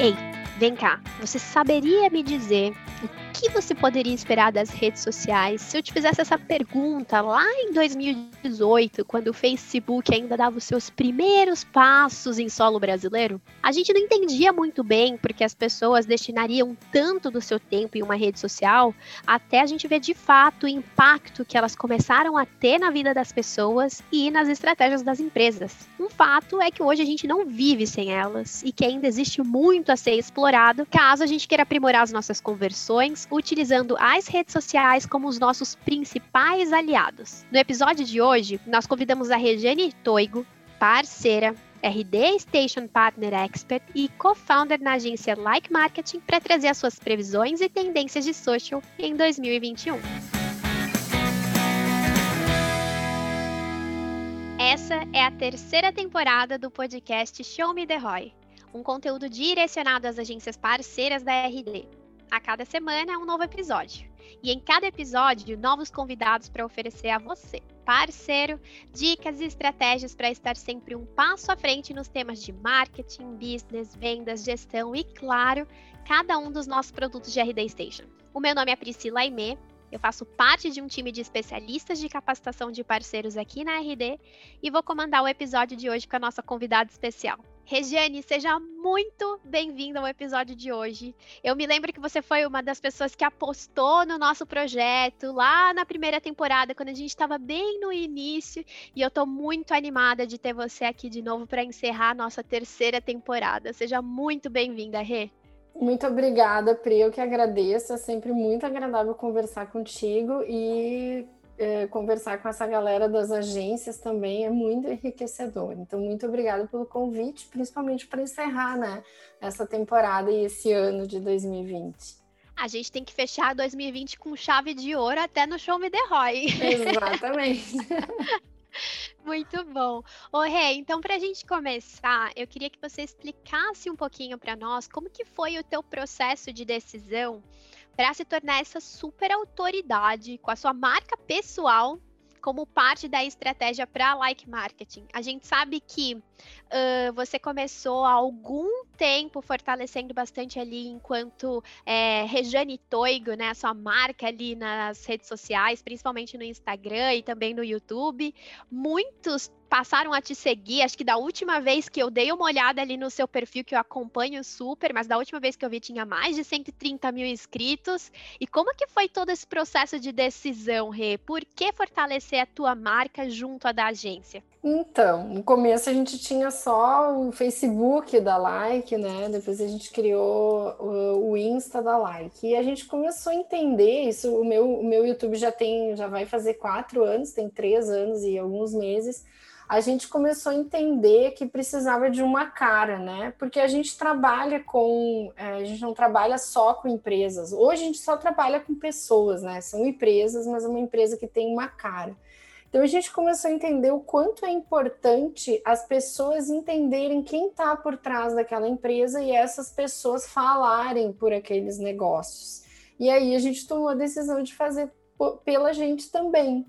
Ei, vem cá, você saberia me dizer que você poderia esperar das redes sociais se eu te fizesse essa pergunta lá em 2018, quando o Facebook ainda dava os seus primeiros passos em solo brasileiro? A gente não entendia muito bem porque as pessoas destinariam tanto do seu tempo em uma rede social, até a gente ver de fato o impacto que elas começaram a ter na vida das pessoas e nas estratégias das empresas. Um fato é que hoje a gente não vive sem elas e que ainda existe muito a ser explorado caso a gente queira aprimorar as nossas conversões utilizando as redes sociais como os nossos principais aliados. No episódio de hoje, nós convidamos a Regiane Toigo, parceira, RD Station Partner Expert e co-founder na agência Like Marketing para trazer as suas previsões e tendências de social em 2021. Essa é a terceira temporada do podcast Show Me the Roy, um conteúdo direcionado às agências parceiras da RD. A cada semana é um novo episódio. E em cada episódio, novos convidados para oferecer a você, parceiro, dicas e estratégias para estar sempre um passo à frente nos temas de marketing, business, vendas, gestão e, claro, cada um dos nossos produtos de RD Station. O meu nome é Priscila Aimee, eu faço parte de um time de especialistas de capacitação de parceiros aqui na RD e vou comandar o episódio de hoje com a nossa convidada especial. Regiane, seja muito bem-vinda ao episódio de hoje. Eu me lembro que você foi uma das pessoas que apostou no nosso projeto lá na primeira temporada, quando a gente estava bem no início, e eu estou muito animada de ter você aqui de novo para encerrar a nossa terceira temporada. Seja muito bem-vinda, Rê. Muito obrigada, Pri. Eu que agradeço. É sempre muito agradável conversar contigo e é, conversar com essa galera das agências também é muito enriquecedor. Então, muito obrigada pelo convite, principalmente para encerrar né, essa temporada e esse ano de 2020. A gente tem que fechar 2020 com chave de ouro até no Show Me The Roy. Exatamente. Muito bom. Ô, Rê, então para a gente começar, eu queria que você explicasse um pouquinho para nós como que foi o teu processo de decisão para se tornar essa super autoridade com a sua marca pessoal como parte da estratégia para like marketing. A gente sabe que uh, você começou há algum tempo fortalecendo bastante ali enquanto é, Rejane Toigo, né, a sua marca ali nas redes sociais, principalmente no Instagram e também no YouTube. Muitos passaram a te seguir. Acho que da última vez que eu dei uma olhada ali no seu perfil, que eu acompanho super, mas da última vez que eu vi tinha mais de 130 mil inscritos. E como que foi todo esse processo de decisão, Rê? Por que fortalecer a tua marca junto à da agência? Então, no começo a gente tinha só o Facebook da Like, né? Depois a gente criou o, Insta da Like. E a gente começou a entender isso. O meu, o meu YouTube já tem, já vai fazer quatro anos, tem três anos e alguns meses a gente começou a entender que precisava de uma cara, né? Porque a gente trabalha com, é, a gente não trabalha só com empresas. Hoje a gente só trabalha com pessoas, né? São empresas, mas é uma empresa que tem uma cara. Então a gente começou a entender o quanto é importante as pessoas entenderem quem está por trás daquela empresa e essas pessoas falarem por aqueles negócios. E aí a gente tomou a decisão de fazer pela gente também.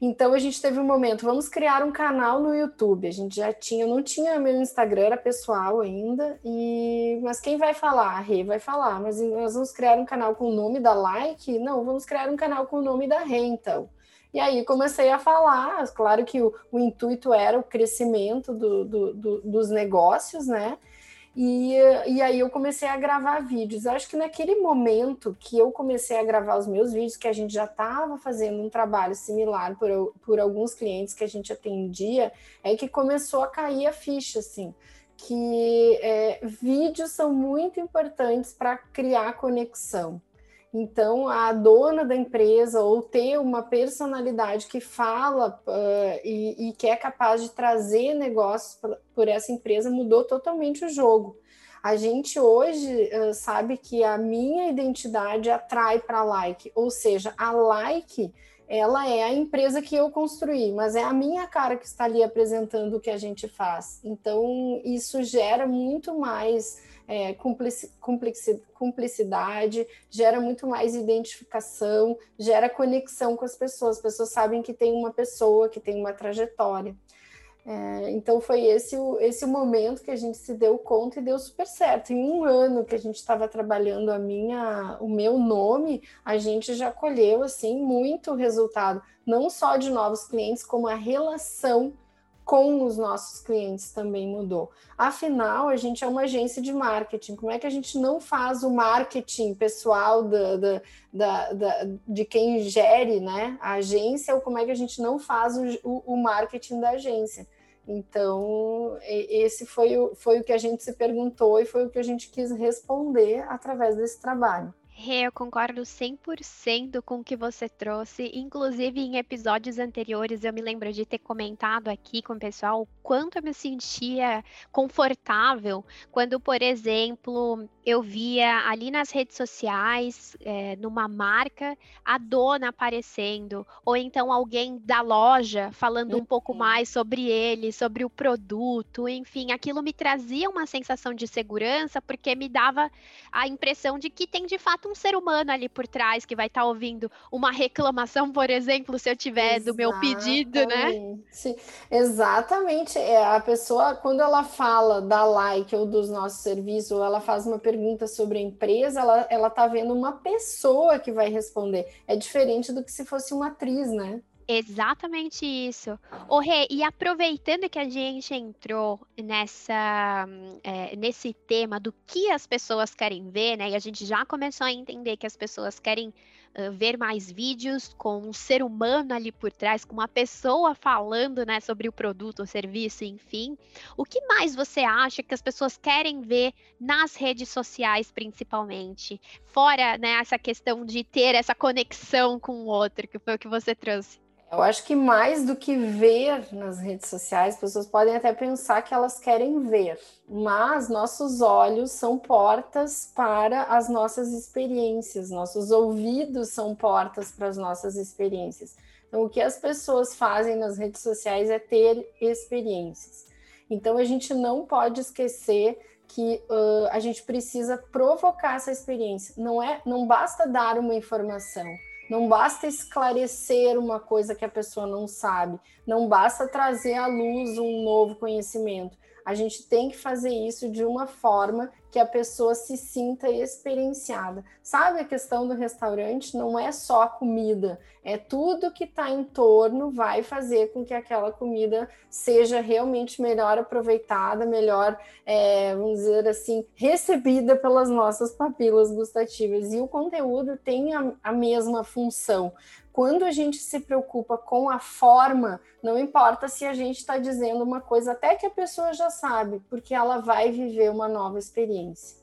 Então a gente teve um momento, vamos criar um canal no YouTube. A gente já tinha, não tinha meu Instagram, era pessoal ainda, e mas quem vai falar? A Rê vai falar, mas nós vamos criar um canal com o nome da Like? Não, vamos criar um canal com o nome da Rê, então. E aí comecei a falar, claro que o, o intuito era o crescimento do, do, do, dos negócios, né? E, e aí eu comecei a gravar vídeos. Acho que naquele momento que eu comecei a gravar os meus vídeos, que a gente já estava fazendo um trabalho similar por, por alguns clientes que a gente atendia, é que começou a cair a ficha, assim, que é, vídeos são muito importantes para criar conexão. Então, a dona da empresa ou ter uma personalidade que fala uh, e, e, que é capaz de trazer negócios por, essa empresa mudou totalmente o jogo. A gente hoje uh, sabe que a minha identidade atrai para like, ou seja, a like ela é a empresa que eu construí, mas é a minha cara que está ali apresentando o que a gente faz. Então, isso gera muito mais é, cumplicidade, gera muito mais identificação, gera conexão com as pessoas. As pessoas sabem que tem uma pessoa, que tem uma trajetória. É, então foi esse esse momento que a gente se deu conta e deu super certo. Em um ano que a gente estava trabalhando a minha, o meu nome, a gente já colheu assim muito resultado, não só de novos clientes, como a relação com os nossos clientes também mudou. Afinal, a gente é uma agência de marketing. Como é que a gente não faz o marketing pessoal da, da, da, da de quem gere né, a agência, ou como é que a gente não faz o, o, o marketing da agência? Então, esse foi o, foi o que a gente se perguntou e foi o que a gente quis responder através desse trabalho. Eu concordo 100% com o que você trouxe. Inclusive, em episódios anteriores, eu me lembro de ter comentado aqui com o pessoal o quanto eu me sentia confortável quando, por exemplo, eu via ali nas redes sociais, é, numa marca, a dona aparecendo, ou então alguém da loja falando um pouco uhum. mais sobre ele, sobre o produto, enfim, aquilo me trazia uma sensação de segurança, porque me dava a impressão de que tem de fato um ser humano ali por trás que vai estar tá ouvindo uma reclamação, por exemplo, se eu tiver Exatamente. do meu pedido, né? Exatamente. É, a pessoa, quando ela fala da like ou dos nossos serviços, ou ela faz uma pergunta sobre a empresa, ela, ela tá vendo uma pessoa que vai responder. É diferente do que se fosse uma atriz, né? Exatamente isso. O Rê, e aproveitando que a gente entrou nessa, é, nesse tema do que as pessoas querem ver, né? E a gente já começou a entender que as pessoas querem uh, ver mais vídeos com um ser humano ali por trás, com uma pessoa falando, né, sobre o produto, o serviço, enfim. O que mais você acha que as pessoas querem ver nas redes sociais, principalmente? Fora, né, essa questão de ter essa conexão com o outro, que foi o que você trouxe. Eu acho que mais do que ver nas redes sociais, as pessoas podem até pensar que elas querem ver, mas nossos olhos são portas para as nossas experiências, nossos ouvidos são portas para as nossas experiências. Então, o que as pessoas fazem nas redes sociais é ter experiências. Então, a gente não pode esquecer que uh, a gente precisa provocar essa experiência. Não é, não basta dar uma informação não basta esclarecer uma coisa que a pessoa não sabe, não basta trazer à luz um novo conhecimento. A gente tem que fazer isso de uma forma que a pessoa se sinta experienciada. Sabe a questão do restaurante? Não é só a comida, é tudo que está em torno vai fazer com que aquela comida seja realmente melhor aproveitada, melhor, é, vamos dizer assim, recebida pelas nossas papilas gustativas. E o conteúdo tem a, a mesma função quando a gente se preocupa com a forma, não importa se a gente está dizendo uma coisa até que a pessoa já sabe, porque ela vai viver uma nova experiência.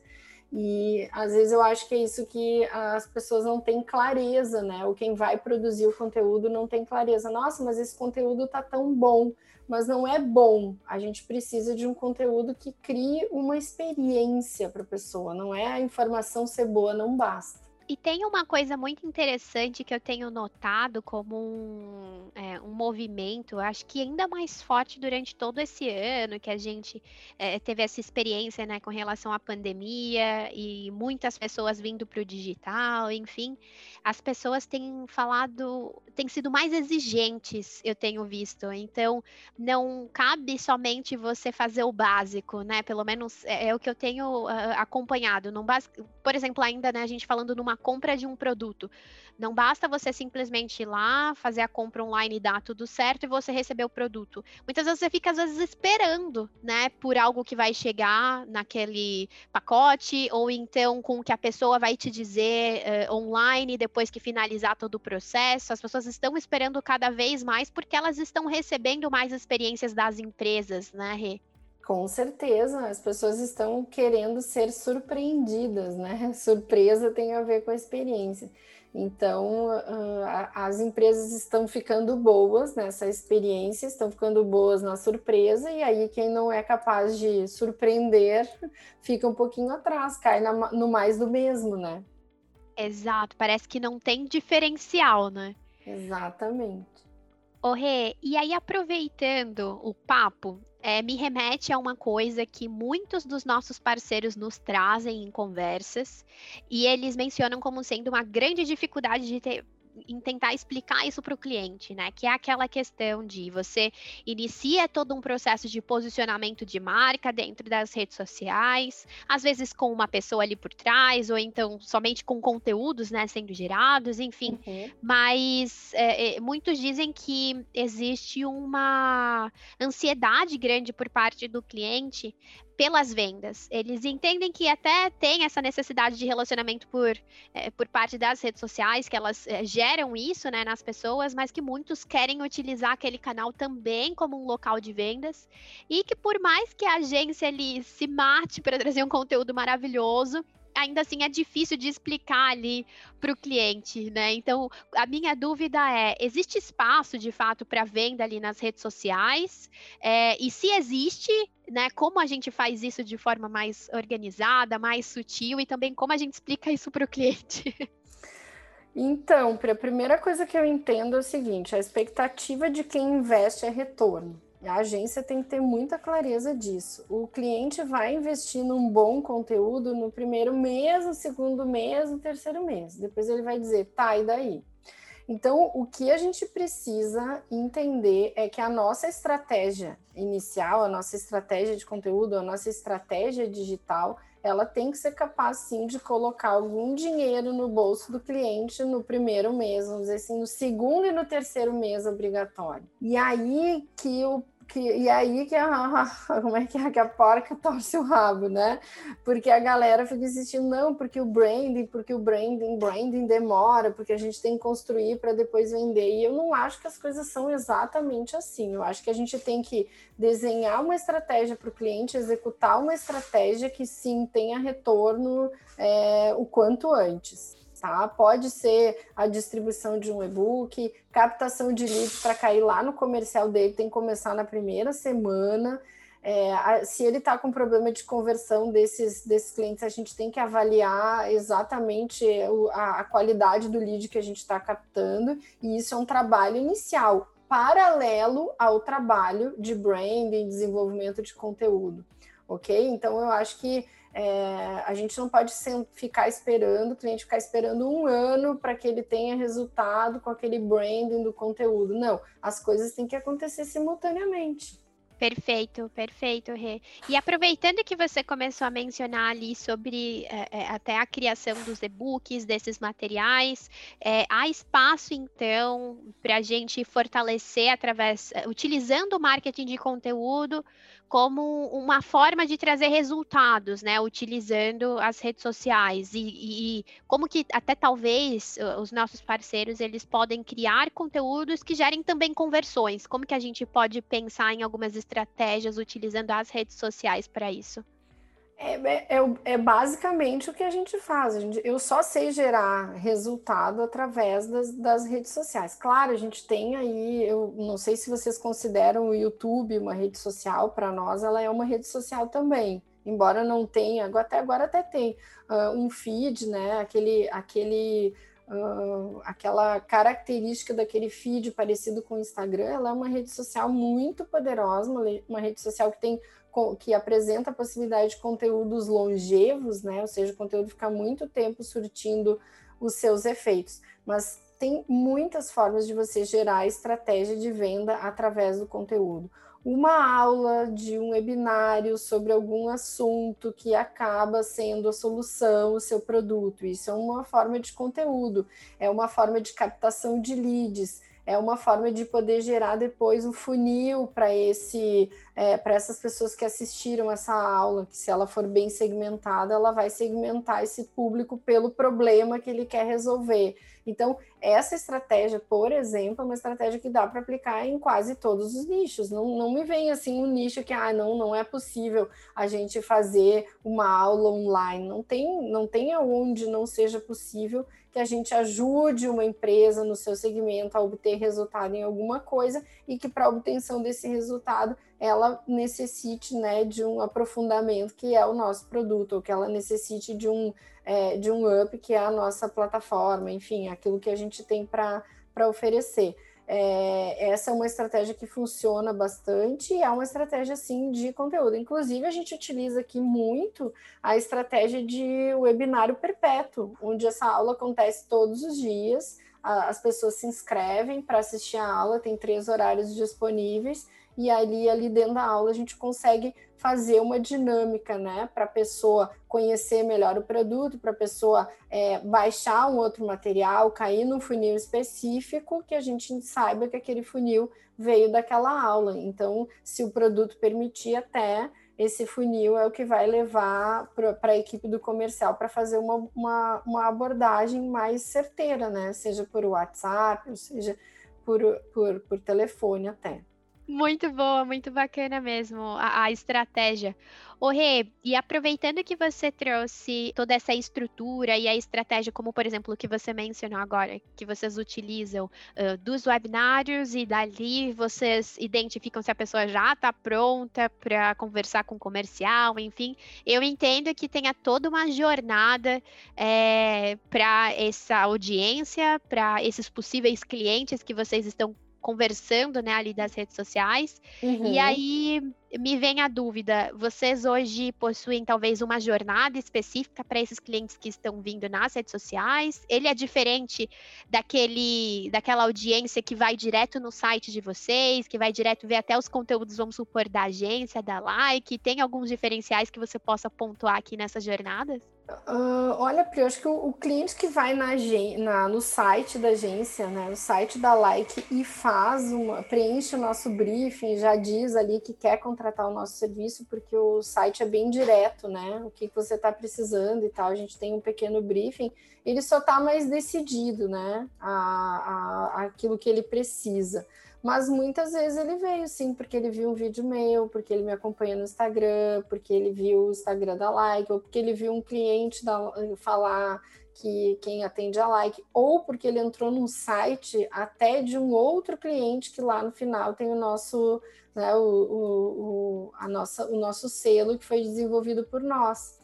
E às vezes eu acho que é isso que as pessoas não têm clareza, né? Ou quem vai produzir o conteúdo não tem clareza. Nossa, mas esse conteúdo tá tão bom, mas não é bom. A gente precisa de um conteúdo que crie uma experiência para a pessoa. Não é a informação ser boa, não basta. E tem uma coisa muito interessante que eu tenho notado como um, é, um movimento, acho que ainda mais forte durante todo esse ano, que a gente é, teve essa experiência né, com relação à pandemia e muitas pessoas vindo para o digital, enfim, as pessoas têm falado, têm sido mais exigentes, eu tenho visto. Então, não cabe somente você fazer o básico, né? Pelo menos é, é o que eu tenho uh, acompanhado. Não Por exemplo, ainda né, a gente falando numa uma compra de um produto. Não basta você simplesmente ir lá, fazer a compra online e dar tudo certo e você receber o produto. Muitas vezes você fica, às vezes, esperando, né, por algo que vai chegar naquele pacote, ou então com o que a pessoa vai te dizer uh, online depois que finalizar todo o processo. As pessoas estão esperando cada vez mais porque elas estão recebendo mais experiências das empresas, né, Rê? Com certeza, as pessoas estão querendo ser surpreendidas, né? Surpresa tem a ver com a experiência. Então, as empresas estão ficando boas nessa experiência, estão ficando boas na surpresa, e aí quem não é capaz de surpreender fica um pouquinho atrás, cai no mais do mesmo, né? Exato, parece que não tem diferencial, né? Exatamente. Ô Rê, e aí aproveitando o papo, é, me remete a uma coisa que muitos dos nossos parceiros nos trazem em conversas, e eles mencionam como sendo uma grande dificuldade de ter em tentar explicar isso para o cliente, né? Que é aquela questão de você inicia todo um processo de posicionamento de marca dentro das redes sociais, às vezes com uma pessoa ali por trás, ou então somente com conteúdos, né, sendo gerados, enfim. Uhum. Mas é, é, muitos dizem que existe uma ansiedade grande por parte do cliente pelas vendas. Eles entendem que até tem essa necessidade de relacionamento por, é, por parte das redes sociais, que elas é, geram isso né, nas pessoas, mas que muitos querem utilizar aquele canal também como um local de vendas. E que por mais que a agência ali se mate para trazer um conteúdo maravilhoso, ainda assim é difícil de explicar ali para o cliente, né? Então, a minha dúvida é: existe espaço de fato para venda ali nas redes sociais? É, e se existe, né? Como a gente faz isso de forma mais organizada, mais sutil e também como a gente explica isso para o cliente? Então, a primeira coisa que eu entendo é o seguinte: a expectativa de quem investe é retorno. A agência tem que ter muita clareza disso. O cliente vai investir num bom conteúdo no primeiro mês, no segundo mês, no terceiro mês. Depois ele vai dizer, tá, e daí? Então, o que a gente precisa entender é que a nossa estratégia inicial, a nossa estratégia de conteúdo, a nossa estratégia digital, ela tem que ser capaz sim de colocar algum dinheiro no bolso do cliente no primeiro mês, vamos dizer assim, no segundo e no terceiro mês obrigatório. E aí que o que, e aí que a, como é que é que a porca torce o rabo, né? Porque a galera fica insistindo, não, porque o branding, porque o branding, branding demora, porque a gente tem que construir para depois vender. E eu não acho que as coisas são exatamente assim. Eu acho que a gente tem que desenhar uma estratégia para o cliente, executar uma estratégia que sim tenha retorno é, o quanto antes tá? Pode ser a distribuição de um e-book, captação de leads para cair lá no comercial dele, tem que começar na primeira semana. É, a, se ele está com problema de conversão desses, desses clientes, a gente tem que avaliar exatamente o, a, a qualidade do lead que a gente está captando, e isso é um trabalho inicial, paralelo ao trabalho de branding, desenvolvimento de conteúdo, ok? Então, eu acho que é, a gente não pode ficar esperando, o cliente ficar esperando um ano para que ele tenha resultado com aquele branding do conteúdo. Não, as coisas têm que acontecer simultaneamente. Perfeito, perfeito, Rê. E aproveitando que você começou a mencionar ali sobre é, é, até a criação dos e-books, desses materiais, é, há espaço então para a gente fortalecer através, é, utilizando o marketing de conteúdo como uma forma de trazer resultados, né? Utilizando as redes sociais e, e, como que até talvez os nossos parceiros eles podem criar conteúdos que gerem também conversões. Como que a gente pode pensar em algumas estratégias utilizando as redes sociais para isso? É, é, é, é, basicamente o que a gente faz. A gente, eu só sei gerar resultado através das, das, redes sociais. Claro, a gente tem aí, eu não sei se vocês consideram o YouTube uma rede social, para nós ela é uma rede social também. Embora não tenha, até agora até tem uh, um feed, né? Aquele, aquele, uh, aquela característica daquele feed parecido com o Instagram, ela é uma rede social muito poderosa, uma, uma rede social que tem que apresenta a possibilidade de conteúdos longevos, né? Ou seja, o conteúdo fica muito tempo surtindo os seus efeitos. Mas tem muitas formas de você gerar estratégia de venda através do conteúdo. Uma aula de um webinário sobre algum assunto que acaba sendo a solução, o seu produto. Isso é uma forma de conteúdo, é uma forma de captação de leads é uma forma de poder gerar depois um funil para esse é, para essas pessoas que assistiram essa aula, que se ela for bem segmentada, ela vai segmentar esse público pelo problema que ele quer resolver. Então, essa estratégia, por exemplo, é uma estratégia que dá para aplicar em quase todos os nichos. Não, não me vem assim um nicho que, ah, não, não é possível a gente fazer uma aula online. Não tem, não tem aonde não seja possível que a gente ajude uma empresa no seu segmento a obter resultado em alguma coisa e que para obtenção desse resultado ela necessite né, de um aprofundamento que é o nosso produto, ou que ela necessite de um, é, de um up que é a nossa plataforma, enfim, aquilo que a gente tem para oferecer. É, essa é uma estratégia que funciona bastante e é uma estratégia sim de conteúdo. Inclusive, a gente utiliza aqui muito a estratégia de webinário perpétuo, onde essa aula acontece todos os dias a, as pessoas se inscrevem para assistir a aula, tem três horários disponíveis, e ali, ali dentro da aula a gente consegue fazer uma dinâmica, né, para a pessoa conhecer melhor o produto, para a pessoa é, baixar um outro material, cair num funil específico, que a gente saiba que aquele funil veio daquela aula. Então, se o produto permitir até esse funil é o que vai levar para a equipe do comercial para fazer uma, uma, uma, abordagem mais certeira, né? Seja por WhatsApp, seja por, por, por telefone até. Muito boa, muito bacana mesmo a, a estratégia. Ô Rê, e aproveitando que você trouxe toda essa estrutura e a estratégia, como por exemplo o que você mencionou agora, que vocês utilizam uh, dos webinários e dali vocês identificam se a pessoa já está pronta para conversar com o comercial, enfim, eu entendo que tenha toda uma jornada é, para essa audiência, para esses possíveis clientes que vocês estão conversando, né, ali das redes sociais. Uhum. E aí me vem a dúvida: vocês hoje possuem talvez uma jornada específica para esses clientes que estão vindo nas redes sociais? Ele é diferente daquele, daquela audiência que vai direto no site de vocês, que vai direto ver até os conteúdos, vamos supor, da agência, da like? Tem alguns diferenciais que você possa pontuar aqui nessas jornadas? Uh, olha, Pri, eu acho que o, o, cliente que vai na, na, no site da agência, né, no site da Like e faz uma, preenche o nosso briefing, já diz ali que quer contratar o nosso serviço, porque o site é bem direto, né? O que, que você está precisando e tal. A gente tem um pequeno briefing, ele só está mais decidido, né? A, a, aquilo que ele precisa. Mas muitas vezes ele veio sim, porque ele viu um vídeo meu, porque ele me acompanha no Instagram, porque ele viu o Instagram da Like, ou porque ele viu um cliente da, falar que quem atende a Like, ou porque ele entrou num site até de um outro cliente que lá no final tem o nosso, né, o, o, o a nossa, o nosso selo que foi desenvolvido por nós.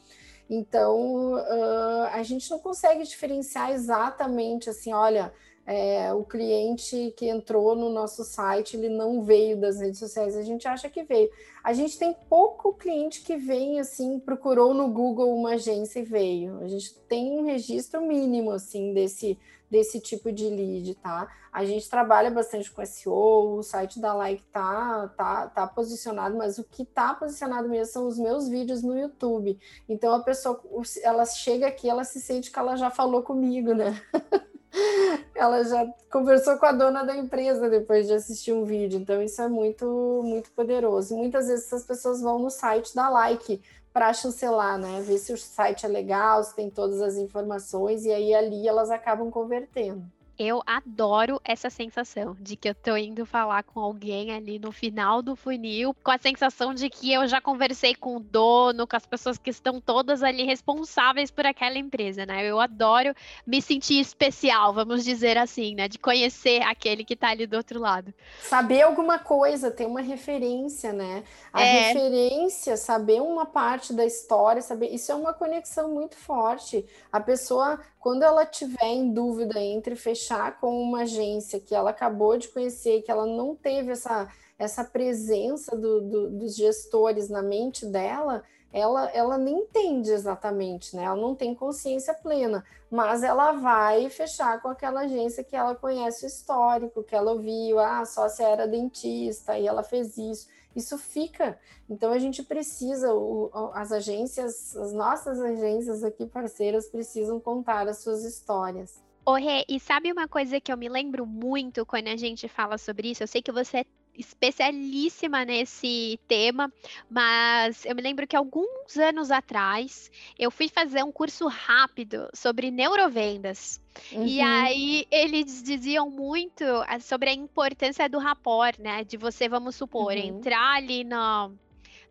Então, uh, a gente não consegue diferenciar exatamente assim, olha, é, o cliente que entrou no nosso site, ele não veio das redes sociais, a gente acha que veio. A gente tem pouco cliente que vem assim, procurou no Google uma agência e veio. A gente tem um registro mínimo assim desse desse tipo de lead, tá? A gente trabalha bastante com SEO, o site da Like tá, tá, tá posicionado, mas o que tá posicionado mesmo são os meus vídeos no YouTube. Então a pessoa, ela chega aqui, ela se sente que ela já falou comigo, né? ela já conversou com a dona da empresa depois de assistir um vídeo. Então, isso é muito, muito poderoso. Muitas vezes essas pessoas vão no site da Like para chancelar, né? Ver se o site é legal, se tem todas as informações, e aí ali elas acabam convertendo. Eu adoro essa sensação de que eu tô indo falar com alguém ali no final do funil, com a sensação de que eu já conversei com o dono, com as pessoas que estão todas ali responsáveis por aquela empresa, né? Eu adoro me sentir especial, vamos dizer assim, né? De conhecer aquele que tá ali do outro lado. Saber alguma coisa, ter uma referência, né? A é... referência, saber uma parte da história, saber, isso é uma conexão muito forte. A pessoa quando ela tiver em dúvida entre fechar com uma agência que ela acabou de conhecer, que ela não teve essa, essa presença do, do, dos gestores na mente dela, ela, ela nem entende exatamente, né? Ela não tem consciência plena, mas ela vai fechar com aquela agência que ela conhece o histórico, que ela ouviu, ah, a sócia era dentista e ela fez isso isso fica. Então a gente precisa, o, as agências, as nossas agências aqui parceiras precisam contar as suas histórias. Ô, Rê, e sabe uma coisa que eu me lembro muito quando a gente fala sobre isso? Eu sei que você é especialíssima nesse tema, mas eu me lembro que alguns anos atrás eu fui fazer um curso rápido sobre neurovendas. Uhum. E aí eles diziam muito ah, sobre a importância do rapport, né? De você, vamos supor, uhum. entrar ali no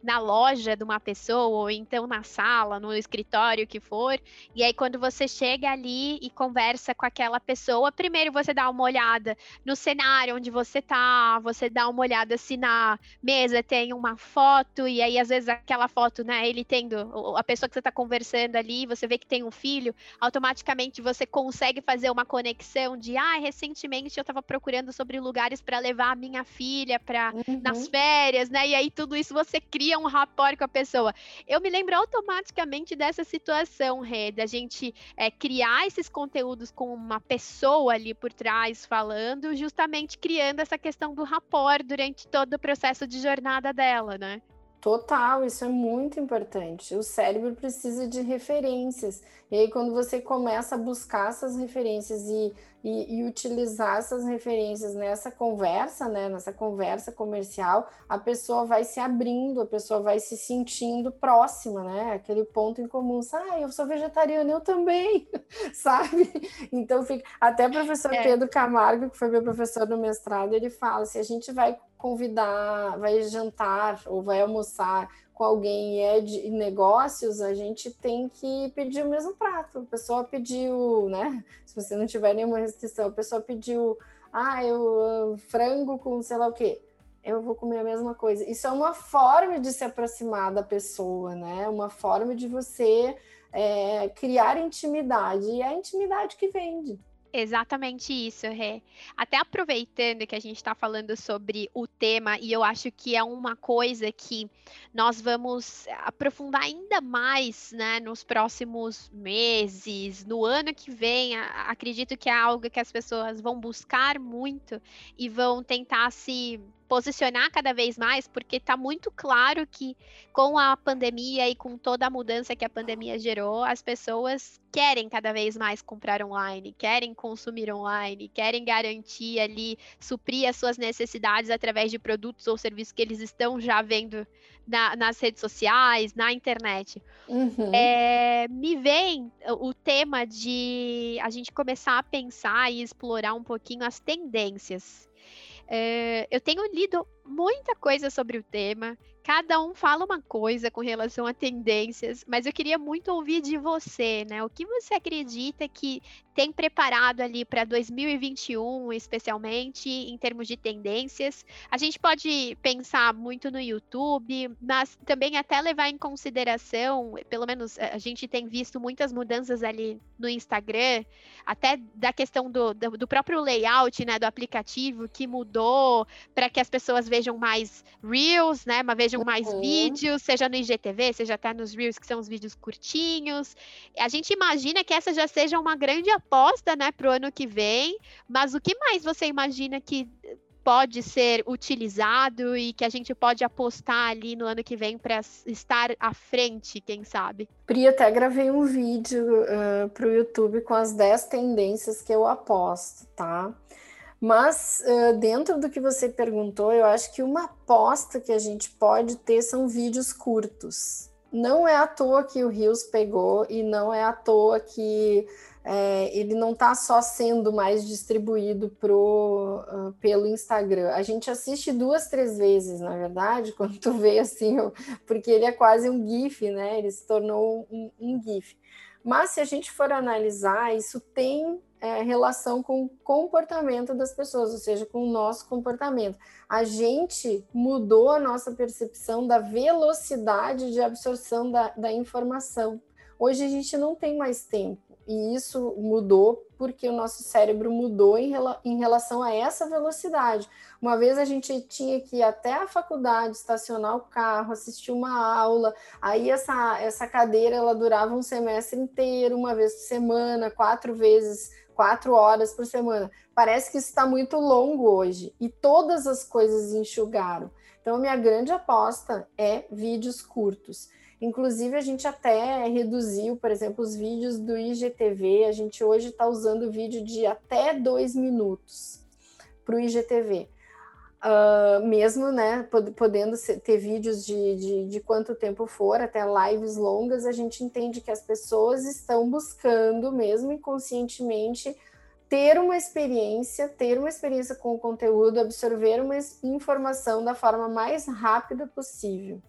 na loja de uma pessoa, ou então na sala, no escritório que for, e aí quando você chega ali e conversa com aquela pessoa, primeiro você dá uma olhada no cenário onde você tá, você dá uma olhada se na mesa tem uma foto, e aí às vezes aquela foto, né, ele tendo, a pessoa que você tá conversando ali, você vê que tem um filho, automaticamente você consegue fazer uma conexão de, ah, recentemente eu tava procurando sobre lugares para levar a minha filha para uhum. nas férias, né, e aí tudo isso você cria cria um rapport com a pessoa. Eu me lembro automaticamente dessa situação, Rê, da gente é, criar esses conteúdos com uma pessoa ali por trás falando, justamente criando essa questão do rapport durante todo o processo de jornada dela, né? Total, isso é muito importante. O cérebro precisa de referências. E aí, quando você começa a buscar essas referências e, e, e, utilizar essas referências nessa conversa, né, nessa conversa comercial, a pessoa vai se abrindo, a pessoa vai se sentindo próxima, né? Aquele ponto em comum. Ah, eu sou vegetariana, eu também, sabe? Então, fica... até o professor é. Pedro Camargo, que foi meu professor no mestrado, ele fala: se a gente vai convidar, vai jantar ou vai almoçar com alguém e é de negócios, a gente tem que pedir o mesmo prato. A pessoa pediu, né? Se você não tiver nenhuma restrição, a pessoa pediu, ah, eu frango com sei lá o quê. Eu vou comer a mesma coisa. Isso é uma forma de se aproximar da pessoa, né? Uma forma de você é, criar intimidade. E é a intimidade que vende. Exatamente isso, Rê. Até aproveitando que a gente está falando sobre o tema, e eu acho que é uma coisa que nós vamos aprofundar ainda mais né, nos próximos meses, no ano que vem. Acredito que é algo que as pessoas vão buscar muito e vão tentar se posicionar cada vez mais, porque está muito claro que com a pandemia e com toda a mudança que a pandemia gerou, as pessoas querem cada vez mais comprar online, querem consumir online, querem garantir ali, suprir as suas necessidades através de produtos ou serviços que eles estão já vendo na, nas redes sociais, na internet. Uhum. É, me vem o tema de a gente começar a pensar e explorar um pouquinho as tendências é, eu tenho lido muita coisa sobre o tema, cada um fala uma coisa com relação a tendências, mas eu queria muito ouvir de você, né? O que você acredita que tem preparado ali para 2021, especialmente em termos de tendências? A gente pode pensar muito no YouTube, mas também até levar em consideração, pelo menos eh, a gente tem visto muitas mudanças ali no Instagram, até da questão do, do, do próprio layout, né, do aplicativo que mudou para que as pessoas vejam mais reels, né, mas vejam mais uhum. vídeos, seja no IGTV, seja até nos reels que são os vídeos curtinhos. A gente imagina que essa já seja uma grande aposta, né, para o ano que vem, mas o que mais você imagina que pode ser utilizado e que a gente pode apostar ali no ano que vem para estar à frente, quem sabe? Pri, até gravei um vídeo uh, para o YouTube com as 10 tendências que eu aposto, tá? Mas uh, dentro do que você perguntou, eu acho que uma aposta que a gente pode ter são vídeos curtos. Não é à toa que o Rios pegou e não é à toa que é, ele não está só sendo mais distribuído pro, uh, pelo Instagram. A gente assiste duas, três vezes, na verdade, quando tu vê assim, porque ele é quase um GIF, né? Ele se tornou um, um GIF. Mas se a gente for analisar, isso tem é, relação com o comportamento das pessoas, ou seja, com o nosso comportamento. A gente mudou a nossa percepção da velocidade de absorção da, da informação. Hoje a gente não tem mais tempo e isso mudou porque o nosso cérebro mudou em, rela em relação a essa velocidade. Uma vez a gente tinha que ir até a faculdade, estacionar o carro, assistir uma aula, aí essa, essa cadeira ela durava um semestre inteiro, uma vez por semana, quatro vezes, quatro horas por semana. Parece que isso está muito longo hoje e todas as coisas enxugaram. Então, minha grande aposta é vídeos curtos. Inclusive, a gente até reduziu, por exemplo, os vídeos do IGTV. A gente hoje está usando vídeo de até dois minutos para o IGTV. Uh, mesmo, né, podendo ter vídeos de, de, de, quanto tempo for, até lives longas, a gente entende que as pessoas estão buscando, mesmo inconscientemente, ter uma experiência, ter uma experiência com o conteúdo, absorver uma informação da forma mais rápida possível.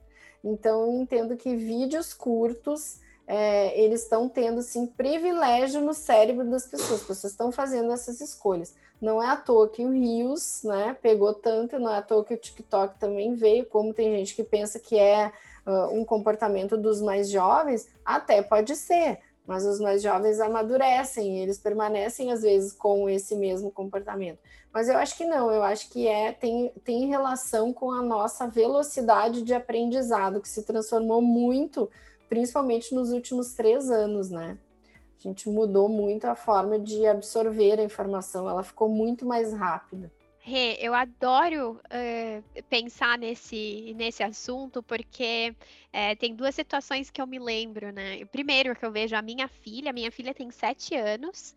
Então, entendo que vídeos curtos, é, eles estão tendo, sim, privilégio no cérebro das pessoas. As pessoas estão fazendo essas escolhas. Não é à toa que o Rios, né, pegou tanto, não é à toa que o TikTok também veio, como tem gente que pensa que é uh, um comportamento dos mais jovens, até pode ser, mas os mais jovens amadurecem, eles permanecem às vezes com esse mesmo comportamento. Mas eu acho que não, eu acho que é tem, tem relação com a nossa velocidade de aprendizado, que se transformou muito, principalmente nos últimos três anos, né? A gente mudou muito a forma de absorver a informação, ela ficou muito mais rápida. Rê, eu adoro uh, pensar nesse, nesse assunto, porque uh, tem duas situações que eu me lembro, né? Primeiro, que eu vejo a minha filha, minha filha tem sete anos,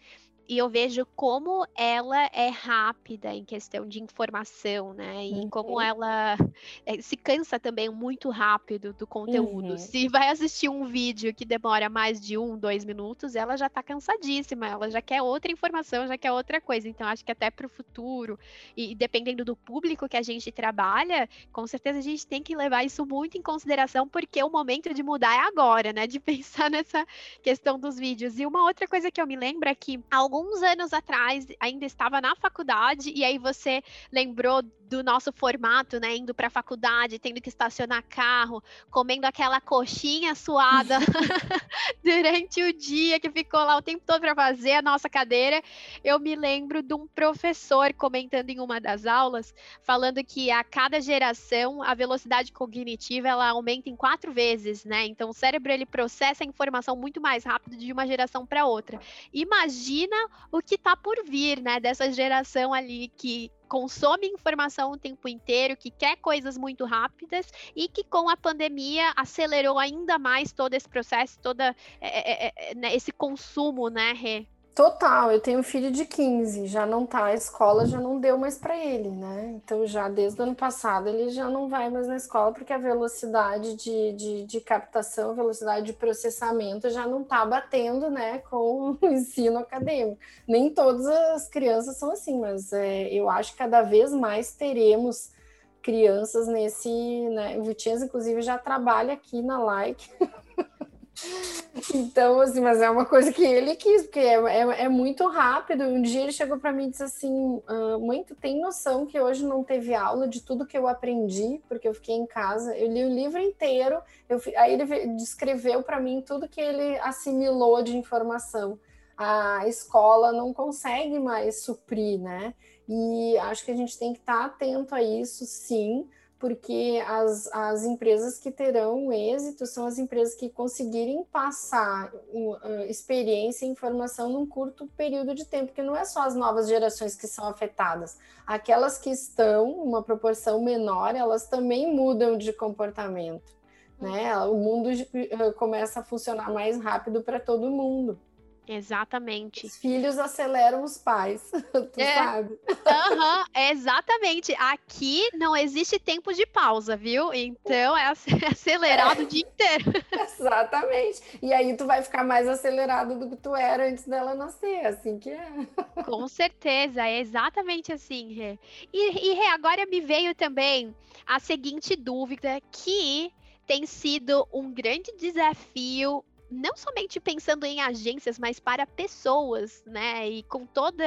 e eu vejo como ela é rápida em questão de informação, né? E uhum. como ela eh, se cansa também muito rápido do conteúdo. Uhum. Se vai assistir um vídeo que demora mais de um, dois minutos, ela já tá cansadíssima, ela já quer outra informação, já quer outra coisa. Então, acho que até para o futuro, e dependendo do público que a gente trabalha, com certeza a gente tem que levar isso muito em consideração, porque o momento de mudar é agora, né? De pensar nessa questão dos vídeos. E uma outra coisa que eu me lembro é que alguns anos atrás ainda estava na faculdade e aí você lembrou do nosso formato, né? Indo para a faculdade, tendo que estacionar carro, comendo aquela coxinha suada durante o dia que ficou lá o tempo todo para fazer a nossa cadeira. Eu me lembro de um professor comentando em uma das aulas, falando que a cada geração a velocidade cognitiva ela aumenta em quatro vezes, né? Então o cérebro ele processa a informação muito mais rápido de uma geração para outra. Imagina o que está por vir, né? Dessa geração ali que consome informação o tempo inteiro, que quer coisas muito rápidas e que com a pandemia acelerou ainda mais todo esse processo, todo é, é, é, né, esse consumo, né, Rê? Total, eu tenho um filho de 15, já não tá, a escola já não deu mais para ele, né? Então, já desde o ano passado, ele já não vai mais na escola, porque a velocidade de, de, de captação, velocidade de processamento já não tá batendo, né, com o ensino acadêmico. Nem todas as crianças são assim, mas é, eu acho que cada vez mais teremos crianças nesse, né? O Vitinhas, inclusive, já trabalha aqui na Like. Então, assim, mas é uma coisa que ele quis, porque é, é, é muito rápido. Um dia ele chegou para mim e disse assim: ah, Mãe, tu tem noção que hoje não teve aula de tudo que eu aprendi, porque eu fiquei em casa? Eu li o livro inteiro, eu, aí ele descreveu para mim tudo que ele assimilou de informação. A escola não consegue mais suprir, né? E acho que a gente tem que estar tá atento a isso, sim porque as, as empresas que terão êxito são as empresas que conseguirem passar experiência e informação num curto período de tempo, porque não é só as novas gerações que são afetadas, aquelas que estão, uma proporção menor, elas também mudam de comportamento. Né? O mundo uh, começa a funcionar mais rápido para todo mundo. Exatamente. Os filhos aceleram os pais, tu é. sabe? Uhum, exatamente. Aqui não existe tempo de pausa, viu? Então é acelerado é. o dia inteiro. Exatamente. E aí tu vai ficar mais acelerado do que tu era antes dela nascer, assim que é. Com certeza, é exatamente assim, Rê. E, e Rê, agora me veio também a seguinte dúvida que tem sido um grande desafio não somente pensando em agências, mas para pessoas, né? E com toda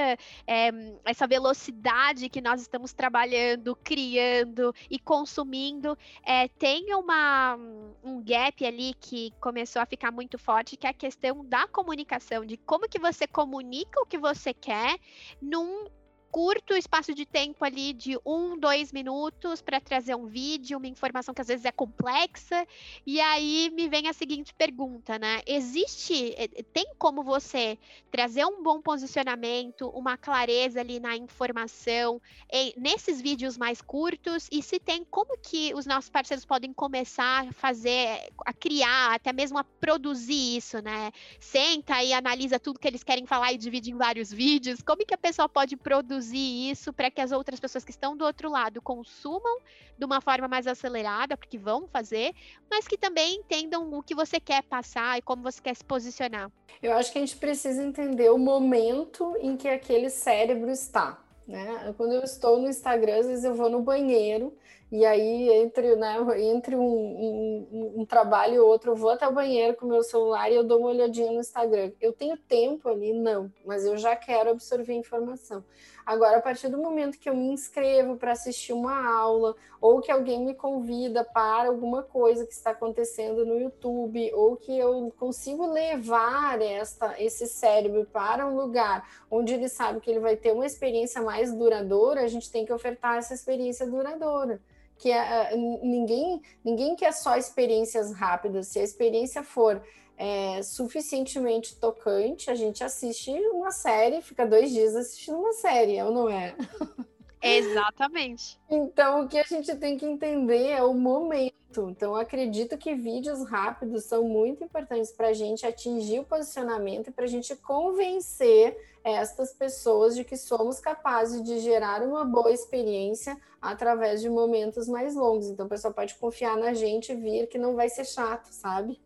é, essa velocidade que nós estamos trabalhando, criando e consumindo, é, tem uma, um gap ali que começou a ficar muito forte, que é a questão da comunicação, de como que você comunica o que você quer num curto espaço de tempo ali de um, dois minutos para trazer um vídeo, uma informação que às vezes é complexa. E aí me vem a seguinte pergunta, né? Existe, eh, tem como você trazer um bom posicionamento, uma clareza ali na informação em, nesses vídeos mais curtos? E se tem, como que os nossos parceiros podem começar a fazer, a criar, até mesmo a produzir isso, né? Senta e analisa tudo que eles querem falar e divide em vários vídeos. Como que a pessoa pode produzir traduzir isso para que as outras pessoas que estão do outro lado consumam de uma forma mais acelerada, porque vão fazer, mas que também entendam o que você quer passar e como você quer se posicionar. Eu acho que a gente precisa entender o momento em que aquele cérebro está. Né? Quando eu estou no Instagram, às vezes eu vou no banheiro e aí entre, né, entre um, um, um, trabalho e outro, eu vou até o banheiro com o meu celular e eu dou uma olhadinha no Instagram. Eu tenho tempo ali? Não, mas eu já quero absorver informação. Agora, a partir do momento que eu me inscrevo para assistir uma aula, ou que alguém me convida para alguma coisa que está acontecendo no YouTube, ou que eu consigo levar esta, esse cérebro para um lugar onde ele sabe que ele vai ter uma experiência mais duradoura, a gente tem que ofertar essa experiência duradoura que é, ninguém ninguém quer só experiências rápidas. Se a experiência for é, suficientemente tocante, a gente assiste uma série, fica dois dias assistindo uma série, é ou não é? Exatamente. então, o que a gente tem que entender é o momento. Então, acredito que vídeos rápidos são muito importantes para a gente atingir o posicionamento e para a gente convencer estas pessoas de que somos capazes de gerar uma boa experiência através de momentos mais longos. Então, o pessoal pode confiar na gente e vir que não vai ser chato, sabe?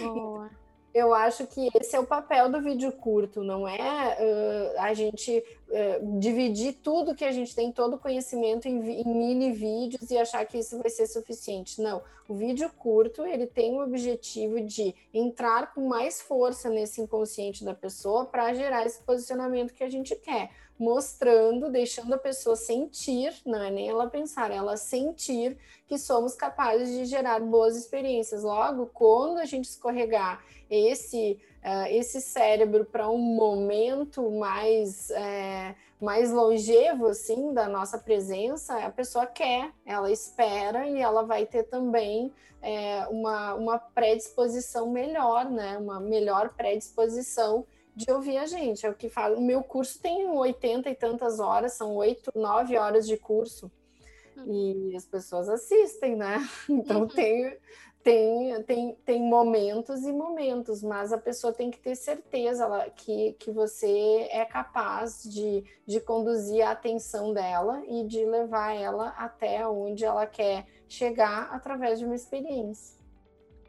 Boa. Eu acho que esse é o papel do vídeo curto, não é uh, a gente uh, dividir tudo que a gente tem, todo o conhecimento em, em, mini vídeos e achar que isso vai ser suficiente. Não, o vídeo curto ele tem o objetivo de entrar com mais força nesse inconsciente da pessoa para gerar esse posicionamento que a gente quer mostrando, deixando a pessoa sentir, não é nem ela pensar, é ela sentir que somos capazes de gerar boas experiências. Logo, quando a gente escorregar esse, uh, esse cérebro para um momento mais, é, mais longevo, assim, da nossa presença, a pessoa quer, ela espera e ela vai ter também é, uma, uma predisposição melhor, né? Uma melhor predisposição de ouvir a gente. É o que falo. O meu curso tem 80 e tantas horas, são 8, 9 horas de curso. Uhum. E as pessoas assistem, né? Então uhum. tem, tem, tem, tem momentos e momentos, mas a pessoa tem que ter certeza ela, que, que você é capaz de, de conduzir a atenção dela e de levar ela até onde ela quer chegar através de uma experiência.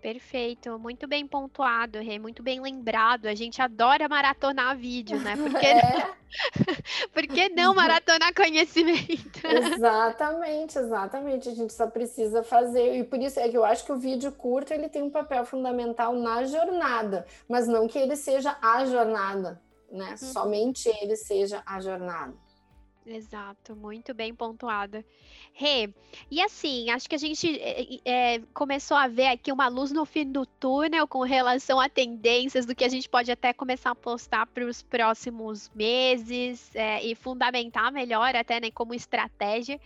Perfeito, muito bem pontuado, Rê, muito bem lembrado. A gente adora maratonar vídeo, né? Por que, é. não... Por que não maratonar conhecimento? exatamente, exatamente. A gente só precisa fazer, e por isso é que eu acho que o vídeo curto ele tem um papel fundamental na jornada, mas não que ele seja a jornada, né? Uhum. Somente ele seja a jornada. Exato, muito bem pontuado. Rê, e assim, acho que a gente é, começou a ver aqui uma luz no fim do túnel com relação a tendências do que a gente pode até começar a postar para os próximos meses é, e fundamentar melhor até né, como estratégia.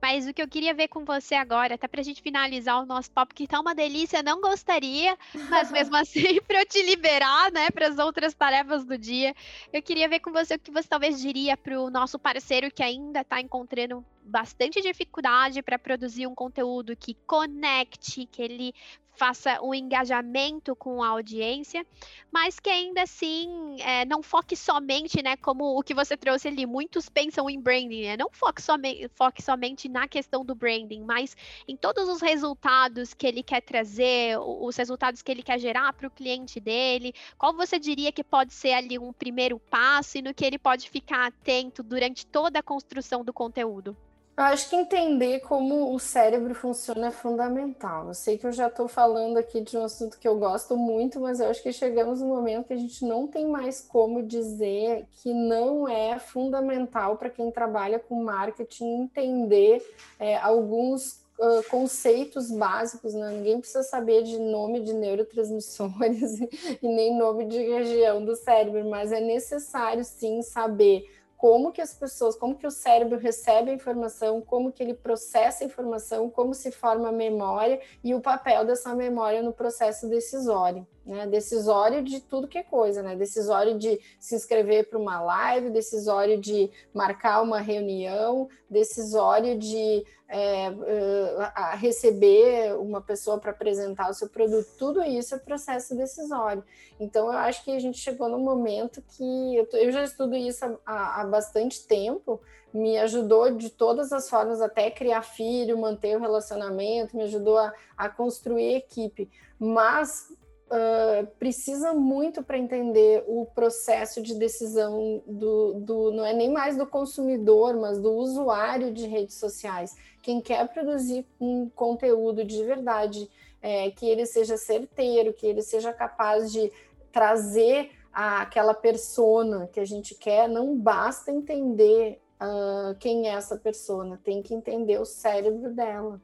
Mas o que eu queria ver com você agora, até para a gente finalizar o nosso papo, que tá uma delícia, não gostaria, mas mesmo assim, para eu te liberar né, para as outras tarefas do dia, eu queria ver com você o que você talvez diria para o nosso parceiro que ainda está encontrando bastante dificuldade para produzir um conteúdo que conecte, que ele faça um engajamento com a audiência, mas que ainda assim é, não foque somente, né, como o que você trouxe ali, muitos pensam em branding, né, não foque, some, foque somente na questão do branding, mas em todos os resultados que ele quer trazer, os resultados que ele quer gerar para o cliente dele, qual você diria que pode ser ali um primeiro passo e no que ele pode ficar atento durante toda a construção do conteúdo? Eu acho que entender como o cérebro funciona é fundamental. Eu sei que eu já estou falando aqui de um assunto que eu gosto muito, mas eu acho que chegamos no momento que a gente não tem mais como dizer que não é fundamental para quem trabalha com marketing entender é, alguns Uh, conceitos básicos, né? ninguém precisa saber de nome de neurotransmissores e nem nome de região do cérebro, mas é necessário sim saber como que as pessoas, como que o cérebro recebe a informação, como que ele processa a informação, como se forma a memória e o papel dessa memória no processo decisório né? Decisório de tudo que é coisa, né? Decisório de se inscrever para uma live, decisório de marcar uma reunião, decisório de é, uh, receber uma pessoa para apresentar o seu produto, tudo isso é processo decisório. Então, eu acho que a gente chegou no momento que eu, eu já estudo isso há, há bastante tempo, me ajudou de todas as formas, até criar filho, manter o relacionamento, me ajudou a, a construir equipe. Mas uh, precisa muito para entender o processo de decisão do, do, não é nem mais do consumidor, mas do usuário de redes sociais. Quem quer produzir um conteúdo de verdade, é, que ele seja certeiro, que ele seja capaz de trazer a, aquela persona que a gente quer, não basta entender uh, quem é essa pessoa, tem que entender o cérebro dela.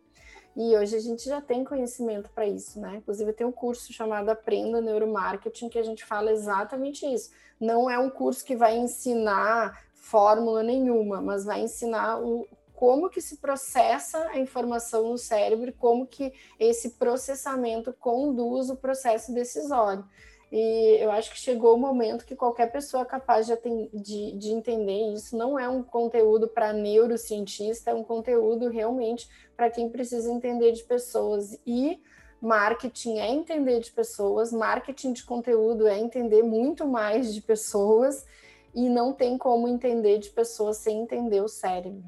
E hoje a gente já tem conhecimento para isso, né? Inclusive tem um curso chamado Aprenda Neuromarketing que a gente fala exatamente isso. Não é um curso que vai ensinar fórmula nenhuma, mas vai ensinar o, como que se processa a informação no cérebro, como que esse processamento conduz o processo decisório. E eu acho que chegou o momento que qualquer pessoa capaz de, de, de entender isso não é um conteúdo para neurocientista, é um conteúdo realmente para quem precisa entender de pessoas. E marketing é entender de pessoas, marketing de conteúdo é entender muito mais de pessoas, e não tem como entender de pessoas sem entender o cérebro.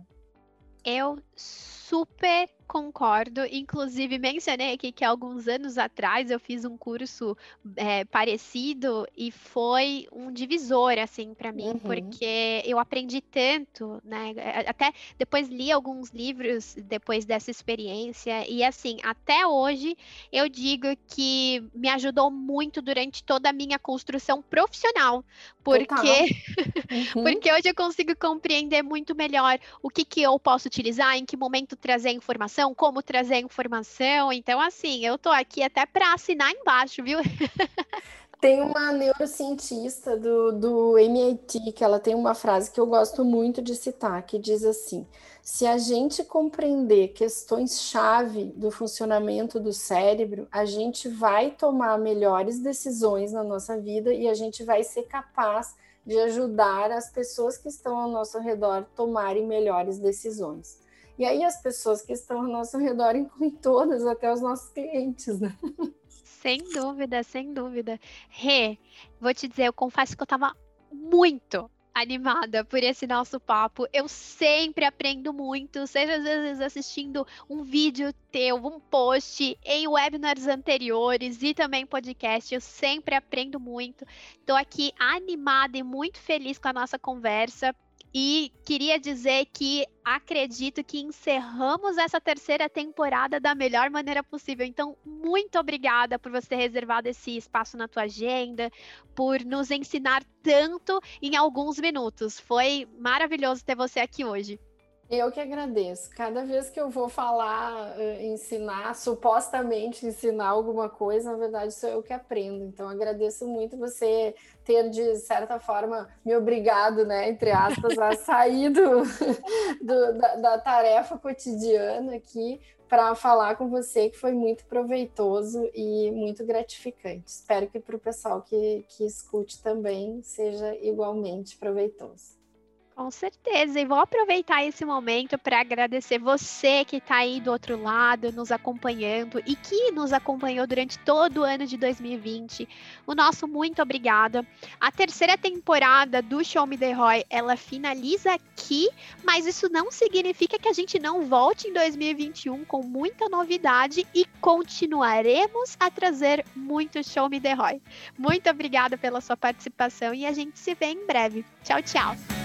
Eu super concordo. Inclusive, mencionei aqui que alguns anos atrás eu fiz um curso é, parecido e foi um divisor, assim, para mim, uhum. porque eu aprendi tanto, né? Até depois li alguns livros depois dessa experiência, e assim, até hoje eu digo que me ajudou muito durante toda a minha construção profissional, porque, uhum. porque hoje eu consigo compreender muito melhor o que, que eu posso utilizar, em que momento trazer informação informação, como trazer informação. Então, assim, eu tô aqui até para assinar embaixo, viu? Tem uma neurocientista do, do MIT que ela tem uma frase que eu gosto muito de citar, que diz assim: se a gente compreender questões-chave do funcionamento do cérebro, a gente vai tomar melhores decisões na nossa vida e a gente vai ser capaz de ajudar as pessoas que estão ao nosso redor tomarem melhores decisões. E aí as pessoas que estão ao nosso redor incluem todas, até os nossos clientes, né? Sem dúvida, sem dúvida. Rê, vou te dizer, eu confesso que eu estava muito animada por esse nosso papo. Eu sempre aprendo muito, seja às vezes assistindo um vídeo teu, um post em webinars anteriores e também podcast. Eu sempre aprendo muito. Estou aqui animada e muito feliz com a nossa conversa. E queria dizer que acredito que encerramos essa terceira temporada da melhor maneira possível. Então, muito obrigada por você ter reservado esse espaço na tua agenda, por nos ensinar tanto em alguns minutos. Foi maravilhoso ter você aqui hoje. Eu que agradeço. Cada vez que eu vou falar, eh, ensinar, supostamente ensinar alguma coisa, na verdade sou eu que aprendo. Então agradeço muito você ter, de certa forma, me obrigado, né, entre aspas, a sair do, do da, da tarefa cotidiana aqui para falar com você, que foi muito proveitoso e muito gratificante. Espero que para o pessoal que, que escute também seja igualmente proveitoso. Com certeza, e vou aproveitar esse momento para agradecer você que está aí do outro lado, nos acompanhando e que nos acompanhou durante todo o ano de 2020. O nosso muito obrigada. A terceira temporada do Show Me The Roy, ela finaliza aqui, mas isso não significa que a gente não volte em 2021 com muita novidade e continuaremos a trazer muito Show Me The Roy. Muito obrigada pela sua participação e a gente se vê em breve. Tchau, tchau.